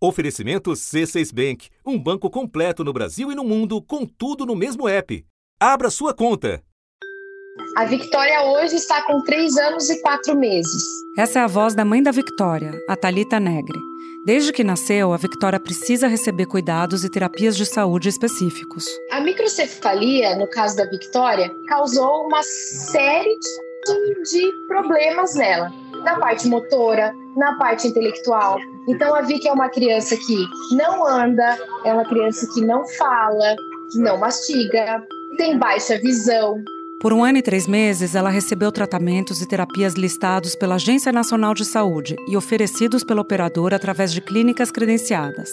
Oferecimento C6 Bank, um banco completo no Brasil e no mundo, com tudo no mesmo app. Abra sua conta. A Victoria hoje está com 3 anos e 4 meses. Essa é a voz da mãe da Victoria, a Talita Negre. Desde que nasceu, a Victoria precisa receber cuidados e terapias de saúde específicos. A microcefalia, no caso da Victoria, causou uma série de, de problemas nela, na parte motora, na parte intelectual. Então a Vicky é uma criança que não anda, é uma criança que não fala, que não mastiga, tem baixa visão, por um ano e três meses, ela recebeu tratamentos e terapias listados pela Agência Nacional de Saúde e oferecidos pela operadora através de clínicas credenciadas.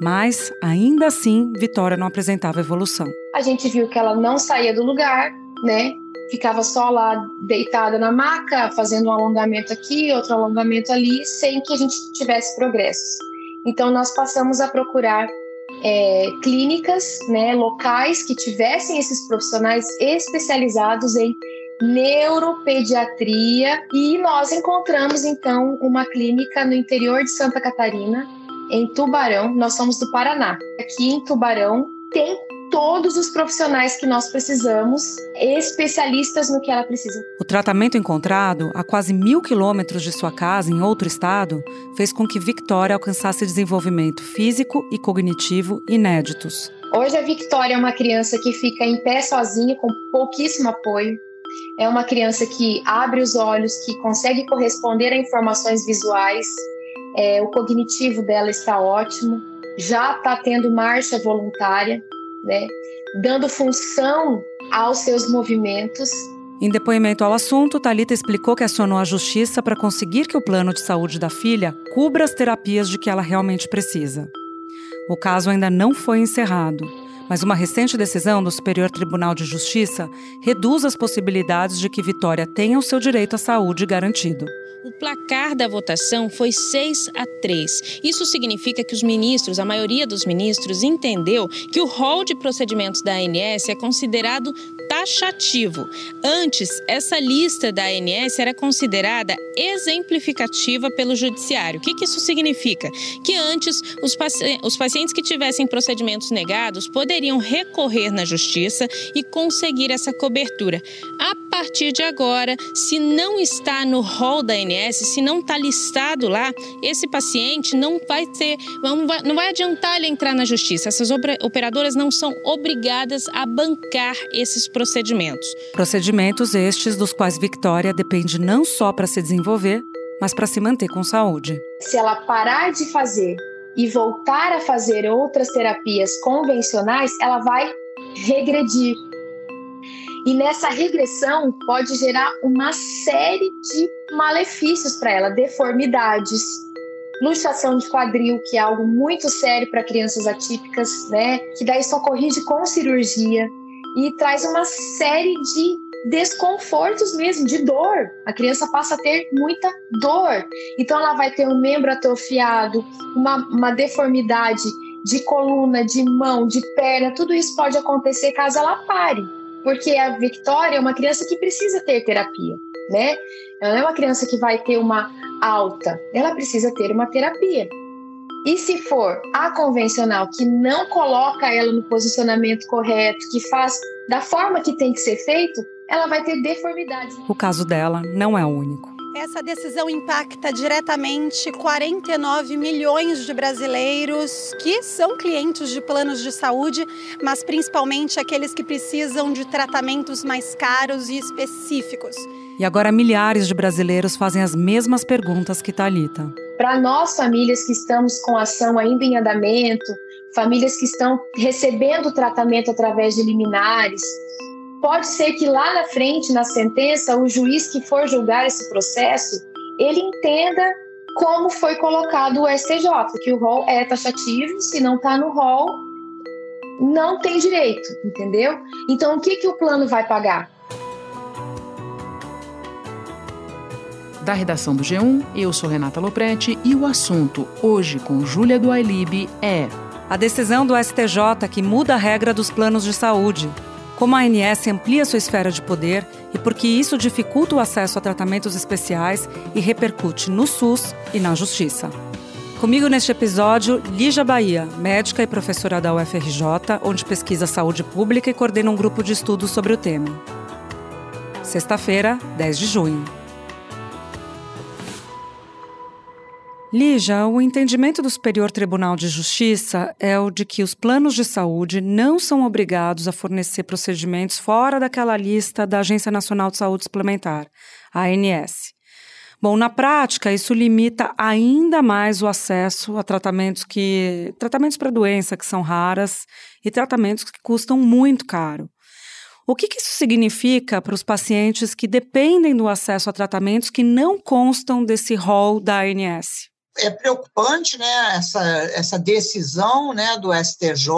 Mas, ainda assim, Vitória não apresentava evolução. A gente viu que ela não saía do lugar, né? Ficava só lá deitada na maca, fazendo um alongamento aqui, outro alongamento ali, sem que a gente tivesse progressos. Então, nós passamos a procurar é, clínicas, né, locais que tivessem esses profissionais especializados em neuropediatria e nós encontramos então uma clínica no interior de Santa Catarina, em Tubarão. Nós somos do Paraná. Aqui em Tubarão tem todos os profissionais que nós precisamos, especialistas no que ela precisa. O tratamento encontrado, a quase mil quilômetros de sua casa, em outro estado, fez com que Victoria alcançasse desenvolvimento físico e cognitivo inéditos. Hoje a Victoria é uma criança que fica em pé sozinha, com pouquíssimo apoio. É uma criança que abre os olhos, que consegue corresponder a informações visuais. É, o cognitivo dela está ótimo. Já está tendo marcha voluntária né, dando função aos seus movimentos. Em depoimento ao assunto, Talita explicou que acionou a justiça para conseguir que o plano de saúde da filha cubra as terapias de que ela realmente precisa. O caso ainda não foi encerrado, mas uma recente decisão do Superior Tribunal de Justiça reduz as possibilidades de que Vitória tenha o seu direito à saúde garantido. O placar da votação foi 6 a 3. Isso significa que os ministros, a maioria dos ministros, entendeu que o rol de procedimentos da ANS é considerado taxativo. Antes, essa lista da ANS era considerada exemplificativa pelo judiciário. O que, que isso significa? Que antes, os, paci os pacientes que tivessem procedimentos negados poderiam recorrer na justiça e conseguir essa cobertura. A partir de agora, se não está no rol da ANS, se não está listado lá, esse paciente não vai ter, não vai, não vai adiantar ele entrar na justiça. Essas operadoras não são obrigadas a bancar esses procedimentos. Procedimentos estes dos quais Victoria depende não só para se desenvolver, mas para se manter com saúde. Se ela parar de fazer e voltar a fazer outras terapias convencionais, ela vai regredir. E nessa regressão pode gerar uma série de malefícios para ela, deformidades, luxação de quadril, que é algo muito sério para crianças atípicas, né? Que daí só corrige com cirurgia e traz uma série de desconfortos mesmo, de dor. A criança passa a ter muita dor. Então ela vai ter um membro atrofiado, uma, uma deformidade de coluna, de mão, de perna, tudo isso pode acontecer caso ela pare porque a Victoria é uma criança que precisa ter terapia, né? Ela não é uma criança que vai ter uma alta, ela precisa ter uma terapia. E se for a convencional que não coloca ela no posicionamento correto, que faz da forma que tem que ser feito, ela vai ter deformidades. O caso dela não é o único. Essa decisão impacta diretamente 49 milhões de brasileiros que são clientes de planos de saúde, mas principalmente aqueles que precisam de tratamentos mais caros e específicos. E agora milhares de brasileiros fazem as mesmas perguntas que Talita. Para nós famílias que estamos com ação ainda em andamento, famílias que estão recebendo tratamento através de liminares, pode ser que lá na frente, na sentença, o juiz que for julgar esse processo, ele entenda como foi colocado o STJ, que o rol é taxativo, se não está no rol, não tem direito, entendeu? Então, o que, que o plano vai pagar? Da redação do G1, eu sou Renata Loprete e o assunto hoje com Júlia do Ailib é a decisão do STJ que muda a regra dos planos de saúde como a ANS amplia sua esfera de poder e porque isso dificulta o acesso a tratamentos especiais e repercute no SUS e na Justiça. Comigo neste episódio, Lígia Bahia, médica e professora da UFRJ, onde pesquisa saúde pública e coordena um grupo de estudos sobre o tema. Sexta-feira, 10 de junho. Lígia, o entendimento do Superior Tribunal de Justiça é o de que os planos de saúde não são obrigados a fornecer procedimentos fora daquela lista da Agência Nacional de Saúde Suplementar, ANS. Bom, na prática, isso limita ainda mais o acesso a tratamentos que tratamentos para doença que são raras e tratamentos que custam muito caro. O que, que isso significa para os pacientes que dependem do acesso a tratamentos que não constam desse rol da ANS? É preocupante né, essa, essa decisão né, do STJ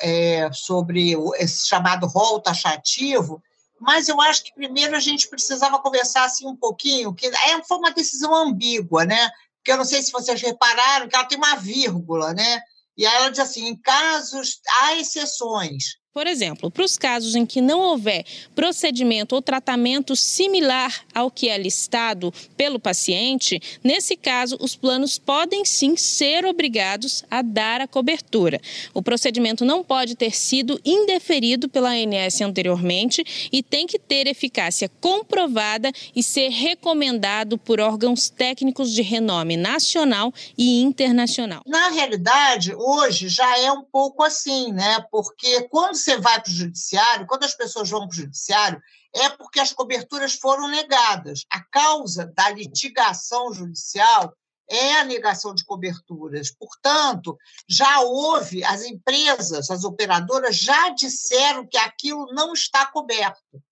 é, sobre o, esse chamado rol taxativo, mas eu acho que primeiro a gente precisava conversar assim, um pouquinho, que é, foi uma decisão ambígua, né? Porque eu não sei se vocês repararam que ela tem uma vírgula, né? E ela diz assim: em casos, há exceções. Por exemplo, para os casos em que não houver procedimento ou tratamento similar ao que é listado pelo paciente, nesse caso, os planos podem sim ser obrigados a dar a cobertura. O procedimento não pode ter sido indeferido pela ANS anteriormente e tem que ter eficácia comprovada e ser recomendado por órgãos técnicos de renome nacional e internacional. Na realidade, hoje já é um pouco assim, né? Porque quando você vai para o judiciário, quando as pessoas vão para o judiciário, é porque as coberturas foram negadas. A causa da litigação judicial é a negação de coberturas. Portanto, já houve, as empresas, as operadoras já disseram que aquilo não está coberto.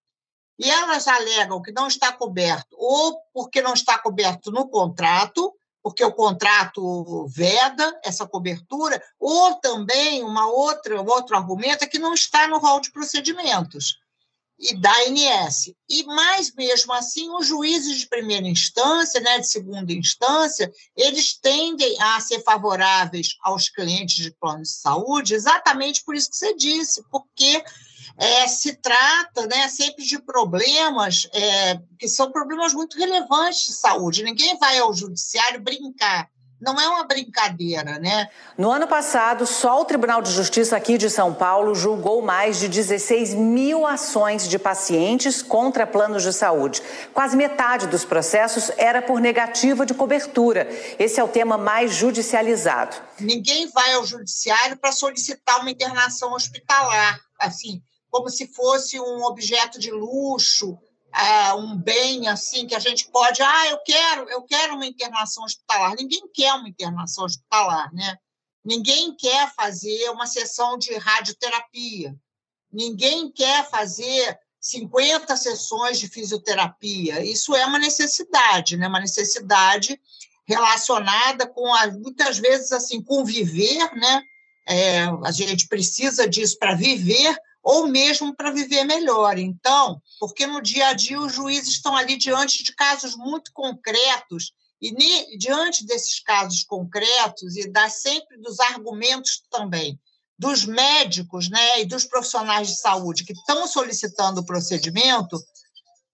E elas alegam que não está coberto ou porque não está coberto no contrato, porque o contrato veda essa cobertura, ou também uma outra, um outro argumento é que não está no rol de procedimentos e da ANS. E mais mesmo assim, os juízes de primeira instância, né, de segunda instância, eles tendem a ser favoráveis aos clientes de plano de saúde, exatamente por isso que você disse, porque é, se trata né, sempre de problemas é, que são problemas muito relevantes de saúde. Ninguém vai ao judiciário brincar. Não é uma brincadeira, né? No ano passado, só o Tribunal de Justiça aqui de São Paulo julgou mais de 16 mil ações de pacientes contra planos de saúde. Quase metade dos processos era por negativa de cobertura. Esse é o tema mais judicializado. Ninguém vai ao judiciário para solicitar uma internação hospitalar. Assim, como se fosse um objeto de luxo, é, um bem assim que a gente pode, ah, eu quero, eu quero uma internação hospitalar. Ninguém quer uma internação hospitalar, né? Ninguém quer fazer uma sessão de radioterapia. Ninguém quer fazer 50 sessões de fisioterapia. Isso é uma necessidade, né? Uma necessidade relacionada com a, muitas vezes assim conviver, né? É, a gente precisa disso para viver, ou mesmo para viver melhor. Então, porque no dia a dia os juízes estão ali diante de casos muito concretos e diante desses casos concretos e dá sempre dos argumentos também dos médicos, né, e dos profissionais de saúde que estão solicitando o procedimento,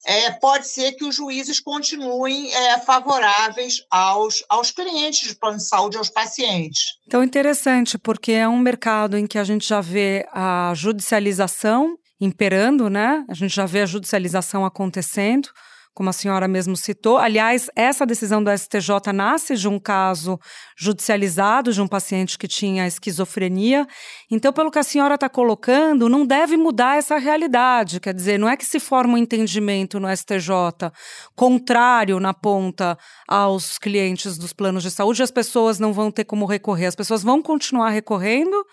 é, pode ser que os juízes continuem é, favoráveis aos, aos clientes de plano de saúde, aos pacientes. Então, interessante, porque é um mercado em que a gente já vê a judicialização imperando, né? A gente já vê a judicialização acontecendo como a senhora mesmo citou. Aliás, essa decisão do STJ nasce de um caso judicializado de um paciente que tinha esquizofrenia. Então, pelo que a senhora está colocando, não deve mudar essa realidade. Quer dizer, não é que se forma um entendimento no STJ contrário na ponta aos clientes dos planos de saúde, as pessoas não vão ter como recorrer, as pessoas vão continuar recorrendo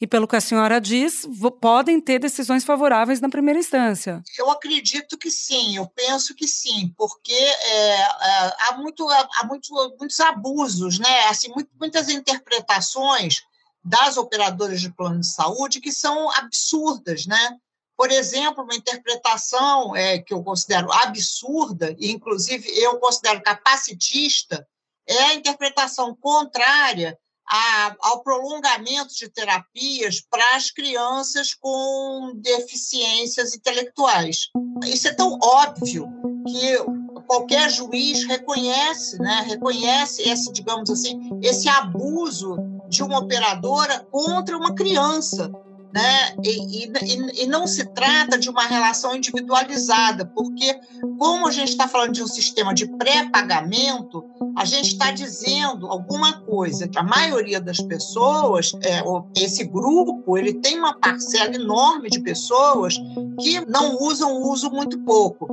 e, pelo que a senhora diz, podem ter decisões favoráveis na primeira instância. Eu acredito que sim, eu penso que sim, porque é, é, há, muito, há muito, muitos abusos, né? assim, muitas interpretações das operadoras de plano de saúde que são absurdas, né? Por exemplo, uma interpretação é, que eu considero absurda, e inclusive eu considero capacitista, é a interpretação contrária a, ao prolongamento de terapias para as crianças com deficiências intelectuais. Isso é tão óbvio que qualquer juiz reconhece, né, reconhece esse, digamos assim, esse abuso de uma operadora contra uma criança né? E, e, e, não se trata de uma relação individualizada, porque, como a gente está falando de um sistema de pré-pagamento, a gente está dizendo alguma coisa que a maioria das pessoas, é, esse grupo, ele tem uma parcela enorme de pessoas que não usam, usam muito pouco.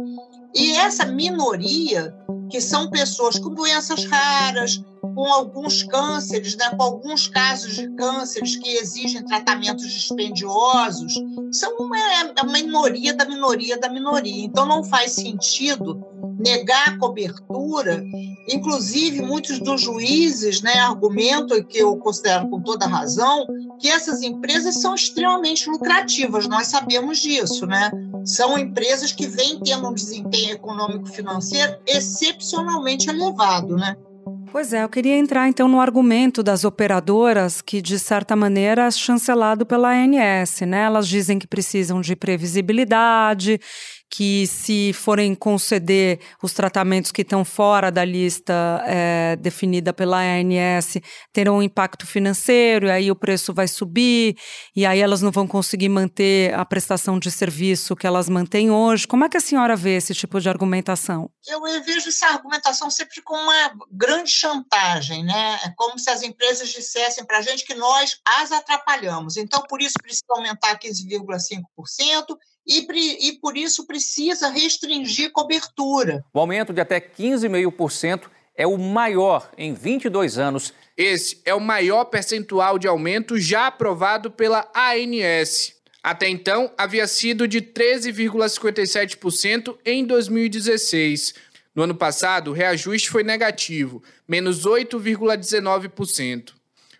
E essa minoria, que são pessoas com doenças raras, com alguns cânceres, né, com alguns casos de cânceres que exigem tratamentos dispendiosos, são uma, é uma minoria da minoria da minoria. Então, não faz sentido negar a cobertura. Inclusive, muitos dos juízes né, argumentam, que eu considero com toda razão, que essas empresas são extremamente lucrativas, nós sabemos disso, né? São empresas que vêm tendo um desempenho econômico-financeiro excepcionalmente elevado, né? Pois é, eu queria entrar então no argumento das operadoras que, de certa maneira, é chancelado pela ANS, né? Elas dizem que precisam de previsibilidade que se forem conceder os tratamentos que estão fora da lista é, definida pela ANS, terão um impacto financeiro, e aí o preço vai subir, e aí elas não vão conseguir manter a prestação de serviço que elas mantêm hoje. Como é que a senhora vê esse tipo de argumentação? Eu, vejo essa argumentação sempre como uma grande chantagem, né? É como se as empresas dissessem para a gente que nós as atrapalhamos. Então, por isso precisa aumentar 15,5%, e, e por isso precisa restringir cobertura. O aumento de até 15,5% é o maior em 22 anos. Esse é o maior percentual de aumento já aprovado pela ANS. Até então, havia sido de 13,57% em 2016. No ano passado, o reajuste foi negativo, menos 8,19%.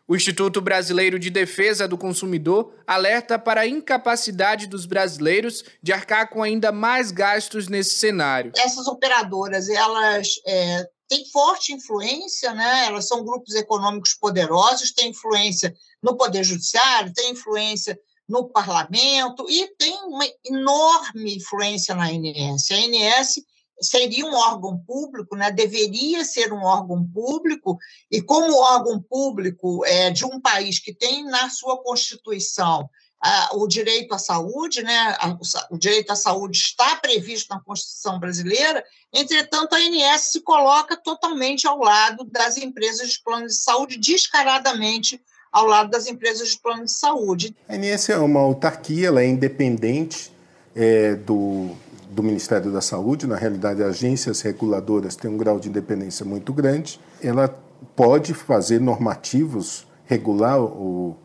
O Instituto Brasileiro de Defesa do Consumidor alerta para a incapacidade dos brasileiros de arcar com ainda mais gastos nesse cenário. Essas operadoras, elas é, têm forte influência, né? elas são grupos econômicos poderosos, têm influência no Poder Judiciário, têm influência no parlamento e tem uma enorme influência na ANS. A ANS seria um órgão público, né? deveria ser um órgão público, e como órgão público é, de um país que tem na sua Constituição o direito à saúde, né? o direito à saúde está previsto na Constituição brasileira, entretanto, a ANS se coloca totalmente ao lado das empresas de plano de saúde, descaradamente ao lado das empresas de plano de saúde. A ANS é uma autarquia, ela é independente é, do, do Ministério da Saúde, na realidade, agências reguladoras têm um grau de independência muito grande. Ela pode fazer normativos, regular o,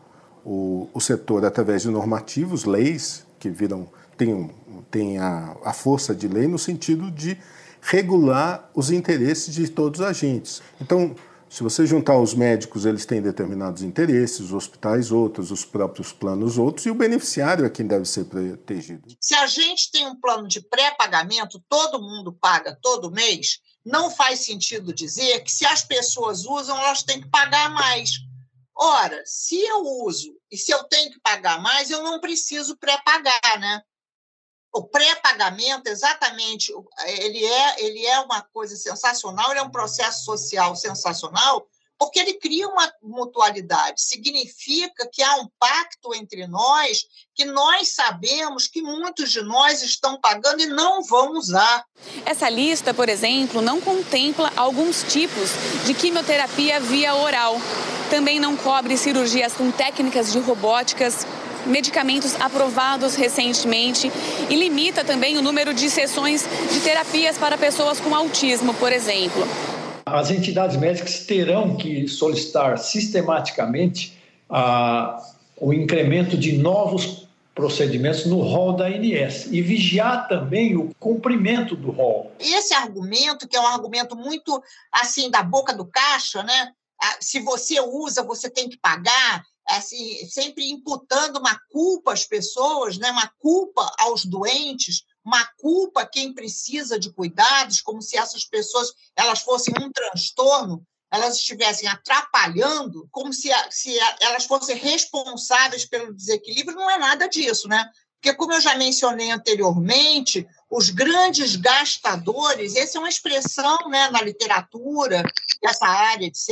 o, o setor através de normativos, leis, que viram, têm, têm a, a força de lei no sentido de regular os interesses de todos os agentes. Então, se você juntar os médicos, eles têm determinados interesses, os hospitais outros, os próprios planos outros, e o beneficiário é quem deve ser protegido. Se a gente tem um plano de pré-pagamento, todo mundo paga todo mês, não faz sentido dizer que se as pessoas usam, elas têm que pagar mais. Ora, se eu uso e se eu tenho que pagar mais, eu não preciso pré-pagar, né? O pré-pagamento, exatamente, ele é, ele é uma coisa sensacional, ele é um processo social sensacional, porque ele cria uma mutualidade. Significa que há um pacto entre nós, que nós sabemos que muitos de nós estão pagando e não vão usar. Essa lista, por exemplo, não contempla alguns tipos de quimioterapia via oral. Também não cobre cirurgias com técnicas de robóticas medicamentos aprovados recentemente e limita também o número de sessões de terapias para pessoas com autismo, por exemplo. As entidades médicas terão que solicitar sistematicamente ah, o incremento de novos procedimentos no rol da ANS e vigiar também o cumprimento do rol. Esse argumento, que é um argumento muito assim da boca do caixa, né? Ah, se você usa, você tem que pagar assim, sempre imputando uma culpa às pessoas, né? uma culpa aos doentes, uma culpa a quem precisa de cuidados, como se essas pessoas elas fossem um transtorno, elas estivessem atrapalhando, como se, se elas fossem responsáveis pelo desequilíbrio, não é nada disso, né? Porque, como eu já mencionei anteriormente, os grandes gastadores, essa é uma expressão né, na literatura, essa área, etc.,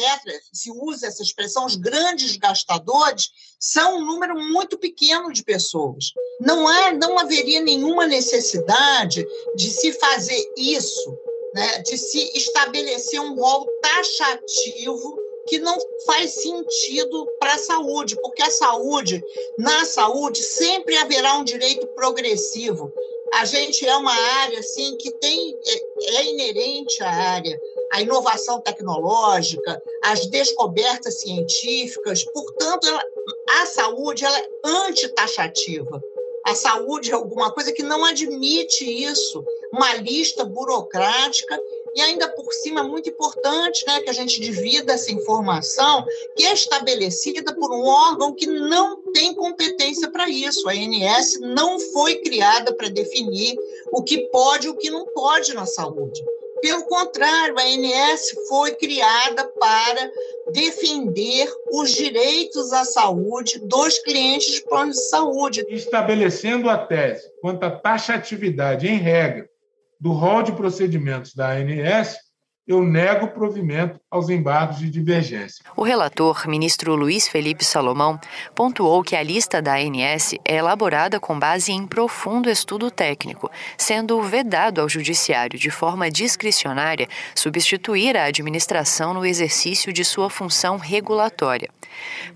se usa essa expressão, os grandes gastadores são um número muito pequeno de pessoas. Não, há, não haveria nenhuma necessidade de se fazer isso, né, de se estabelecer um rol taxativo que não faz sentido para a saúde, porque a saúde, na saúde, sempre haverá um direito progressivo. A gente é uma área assim que tem é, é inerente à área a inovação tecnológica, as descobertas científicas, portanto, ela, a saúde ela é antitaxativa. A saúde é alguma coisa que não admite isso, uma lista burocrática e ainda por cima muito importante né, que a gente divida essa informação, que é estabelecida por um órgão que não tem competência para isso. A ANS não foi criada para definir o que pode e o que não pode na saúde. Pelo contrário, a ANS foi criada para defender os direitos à saúde dos clientes de planos de saúde. Estabelecendo a tese quanto à taxatividade em regra do rol de procedimentos da ANS, eu nego provimento aos embargos de divergência. O relator, ministro Luiz Felipe Salomão, pontuou que a lista da ANS é elaborada com base em profundo estudo técnico, sendo vedado ao judiciário de forma discricionária substituir a administração no exercício de sua função regulatória.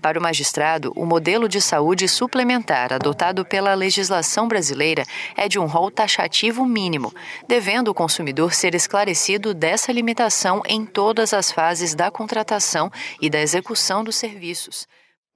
Para o magistrado, o modelo de saúde suplementar adotado pela legislação brasileira é de um rol taxativo mínimo, devendo o consumidor ser esclarecido dessa limitação em todas as fases da contratação e da execução dos serviços.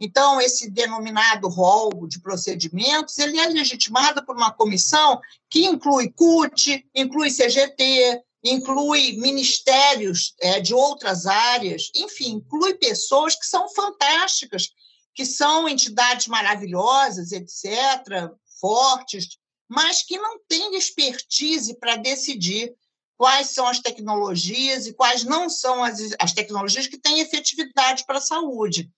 Então, esse denominado rol de procedimentos, ele é legitimado por uma comissão que inclui CUT, inclui CGT, inclui ministérios é, de outras áreas, enfim, inclui pessoas que são fantásticas, que são entidades maravilhosas, etc., fortes, mas que não têm expertise para decidir quais são as tecnologias e quais não são as, as tecnologias que têm efetividade para a saúde.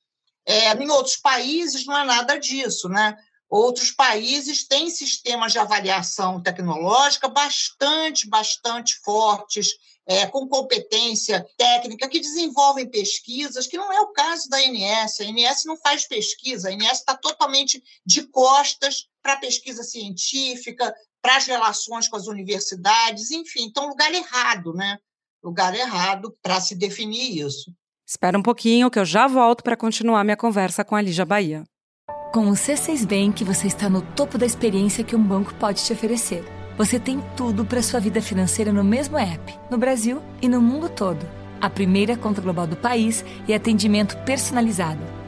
É, em outros países não é nada disso, né? Outros países têm sistemas de avaliação tecnológica bastante, bastante fortes, é, com competência técnica, que desenvolvem pesquisas, que não é o caso da ANS. A ANS não faz pesquisa, a ANS está totalmente de costas para pesquisa científica, para as relações com as universidades, enfim, então lugar errado, né? Lugar errado para se definir isso. Espera um pouquinho que eu já volto para continuar minha conversa com a Lígia Bahia. Com o C6 Bank, você está no topo da experiência que um banco pode te oferecer. Você tem tudo para sua vida financeira no mesmo app, no Brasil e no mundo todo. A primeira conta global do país e atendimento personalizado,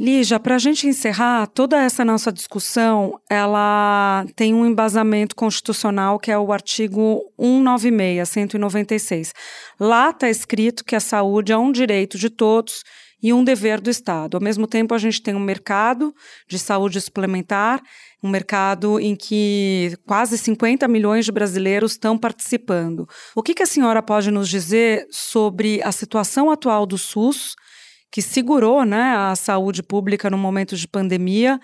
Lígia, para a gente encerrar, toda essa nossa discussão, ela tem um embasamento constitucional que é o artigo 196, 196. Lá está escrito que a saúde é um direito de todos e um dever do Estado. Ao mesmo tempo, a gente tem um mercado de saúde suplementar, um mercado em que quase 50 milhões de brasileiros estão participando. O que, que a senhora pode nos dizer sobre a situação atual do SUS? Que segurou né, a saúde pública no momento de pandemia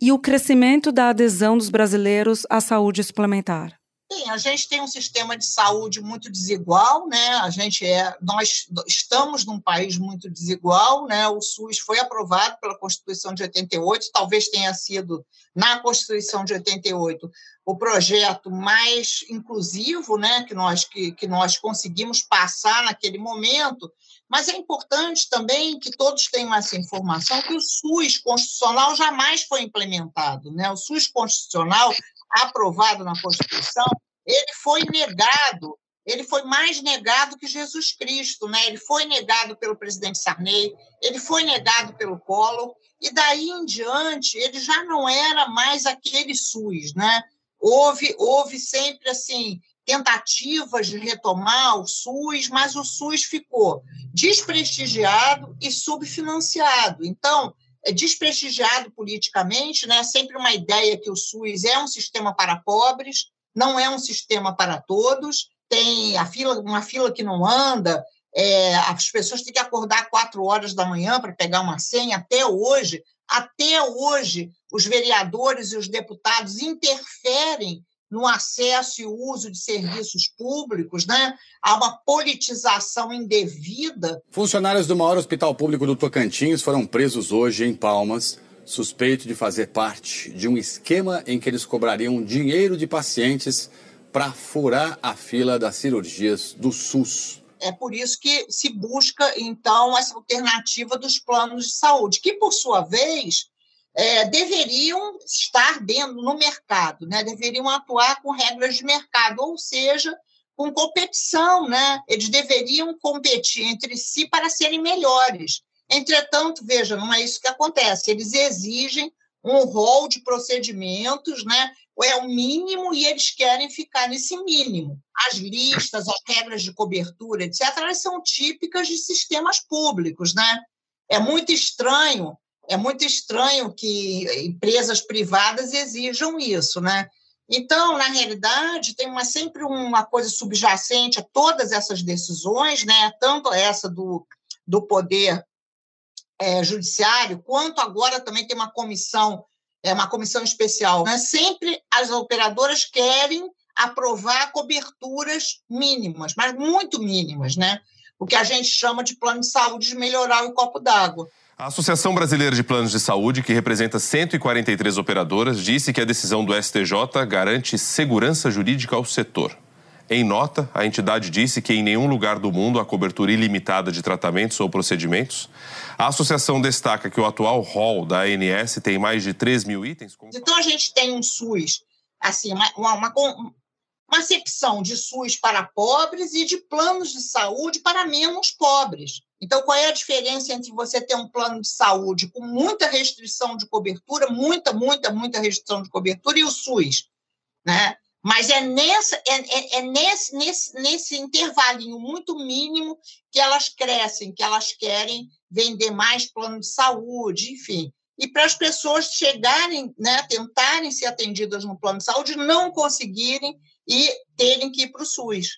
e o crescimento da adesão dos brasileiros à saúde suplementar? Sim, a gente tem um sistema de saúde muito desigual, né? A gente é, nós estamos num país muito desigual, né? O SUS foi aprovado pela Constituição de 88, talvez tenha sido na Constituição de 88 o projeto mais inclusivo, né? Que nós que, que nós conseguimos passar naquele momento. Mas é importante também que todos tenham essa informação que o SUS constitucional jamais foi implementado, né? O SUS constitucional aprovado na Constituição, ele foi negado, ele foi mais negado que Jesus Cristo, né? Ele foi negado pelo presidente Sarney, ele foi negado pelo Collor, e daí em diante ele já não era mais aquele SUS, né? Houve, houve sempre assim tentativas de retomar o SUS, mas o SUS ficou desprestigiado e subfinanciado. Então, é desprestigiado politicamente, né? Sempre uma ideia que o SUS é um sistema para pobres, não é um sistema para todos. Tem a fila, uma fila que não anda, é, as pessoas têm que acordar quatro horas da manhã para pegar uma senha. Até hoje, até hoje, os vereadores e os deputados interferem no acesso e uso de serviços públicos, né? Há uma politização indevida. Funcionários do maior hospital público do Tocantins foram presos hoje em Palmas, suspeitos de fazer parte de um esquema em que eles cobrariam dinheiro de pacientes para furar a fila das cirurgias do SUS. É por isso que se busca, então, essa alternativa dos planos de saúde, que, por sua vez, é, deveriam estar dentro no mercado, né? deveriam atuar com regras de mercado, ou seja, com competição, né? Eles deveriam competir entre si para serem melhores. Entretanto, veja, não é isso que acontece. Eles exigem um rol de procedimentos, né? É o mínimo e eles querem ficar nesse mínimo. As listas, as regras de cobertura, etc., elas são típicas de sistemas públicos, né? É muito estranho é muito estranho que empresas privadas exijam isso, né? Então, na realidade, tem uma, sempre uma coisa subjacente a todas essas decisões, né? tanto essa do, do poder é, judiciário, quanto agora também tem uma comissão, é, uma comissão especial. Né? Sempre as operadoras querem aprovar coberturas mínimas, mas muito mínimas, né? o que a gente chama de plano de saúde de melhorar o copo d'água. A Associação Brasileira de Planos de Saúde, que representa 143 operadoras, disse que a decisão do STJ garante segurança jurídica ao setor. Em nota, a entidade disse que em nenhum lugar do mundo há cobertura ilimitada de tratamentos ou procedimentos. A associação destaca que o atual rol da ANS tem mais de 3 mil itens. Então a gente tem um SUS, assim, uma, uma, uma acepção de SUS para pobres e de planos de saúde para menos pobres. Então, qual é a diferença entre você ter um plano de saúde com muita restrição de cobertura, muita, muita, muita restrição de cobertura, e o SUS? Né? Mas é, nessa, é, é, é nesse, nesse, nesse intervalinho muito mínimo que elas crescem, que elas querem vender mais plano de saúde, enfim. E para as pessoas chegarem, né, tentarem ser atendidas no plano de saúde, não conseguirem e terem que ir para o SUS.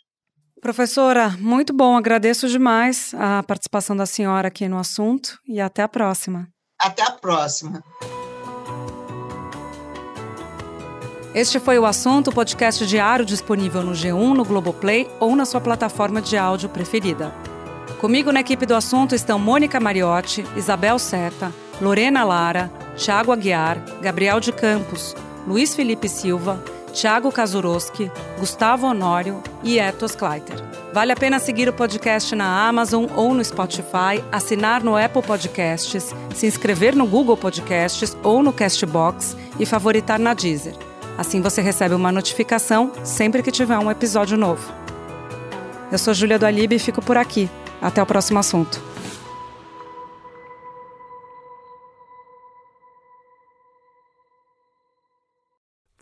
Professora, muito bom. Agradeço demais a participação da senhora aqui no assunto e até a próxima. Até a próxima. Este foi o assunto, podcast diário disponível no G1, no Globoplay ou na sua plataforma de áudio preferida. Comigo na equipe do assunto estão Mônica Mariotti, Isabel Seta, Lorena Lara, Thiago Aguiar, Gabriel de Campos, Luiz Felipe Silva, Thiago Kazuroski, Gustavo Honório e Etos Kleiter. Vale a pena seguir o podcast na Amazon ou no Spotify, assinar no Apple Podcasts, se inscrever no Google Podcasts ou no Castbox e favoritar na Deezer. Assim você recebe uma notificação sempre que tiver um episódio novo. Eu sou Júlia do Alibe e fico por aqui. Até o próximo assunto.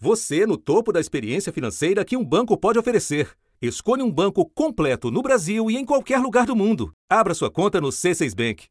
Você no topo da experiência financeira que um banco pode oferecer. Escolha um banco completo no Brasil e em qualquer lugar do mundo. Abra sua conta no C6 Bank.